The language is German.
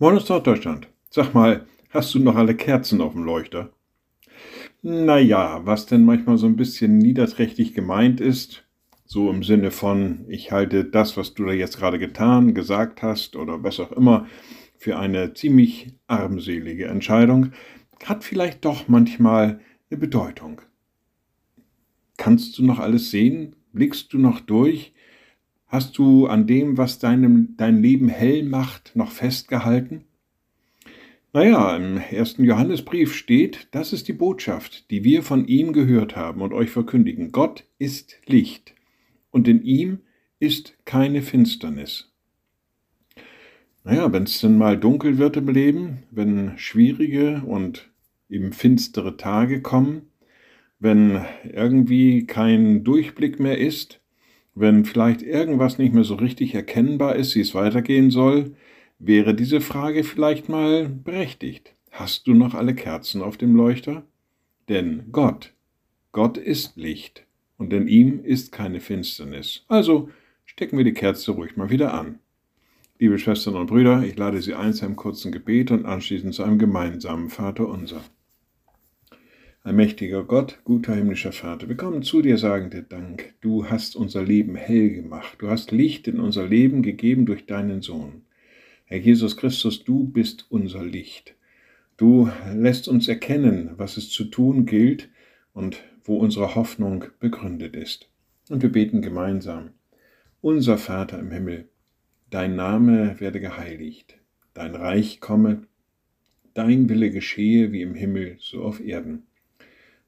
Moin aus Norddeutschland. Sag mal, hast du noch alle Kerzen auf dem Leuchter? Naja, was denn manchmal so ein bisschen niederträchtig gemeint ist, so im Sinne von, ich halte das, was du da jetzt gerade getan, gesagt hast oder was auch immer, für eine ziemlich armselige Entscheidung, hat vielleicht doch manchmal eine Bedeutung. Kannst du noch alles sehen? Blickst du noch durch? Hast du an dem, was deinem, dein Leben hell macht, noch festgehalten? Naja, im ersten Johannesbrief steht, das ist die Botschaft, die wir von ihm gehört haben und euch verkündigen. Gott ist Licht und in ihm ist keine Finsternis. Naja, wenn es denn mal dunkel wird im Leben, wenn schwierige und eben finstere Tage kommen, wenn irgendwie kein Durchblick mehr ist, wenn vielleicht irgendwas nicht mehr so richtig erkennbar ist, wie es weitergehen soll, wäre diese Frage vielleicht mal berechtigt. Hast du noch alle Kerzen auf dem Leuchter? Denn Gott, Gott ist Licht und in ihm ist keine Finsternis. Also stecken wir die Kerze ruhig mal wieder an. Liebe Schwestern und Brüder, ich lade Sie ein zu einem kurzen Gebet und anschließend zu einem gemeinsamen Vater unser. Allmächtiger Gott, guter himmlischer Vater, wir kommen zu dir, sagen dir Dank. Du hast unser Leben hell gemacht. Du hast Licht in unser Leben gegeben durch deinen Sohn. Herr Jesus Christus, du bist unser Licht. Du lässt uns erkennen, was es zu tun gilt und wo unsere Hoffnung begründet ist. Und wir beten gemeinsam. Unser Vater im Himmel, dein Name werde geheiligt, dein Reich komme, dein Wille geschehe wie im Himmel, so auf Erden.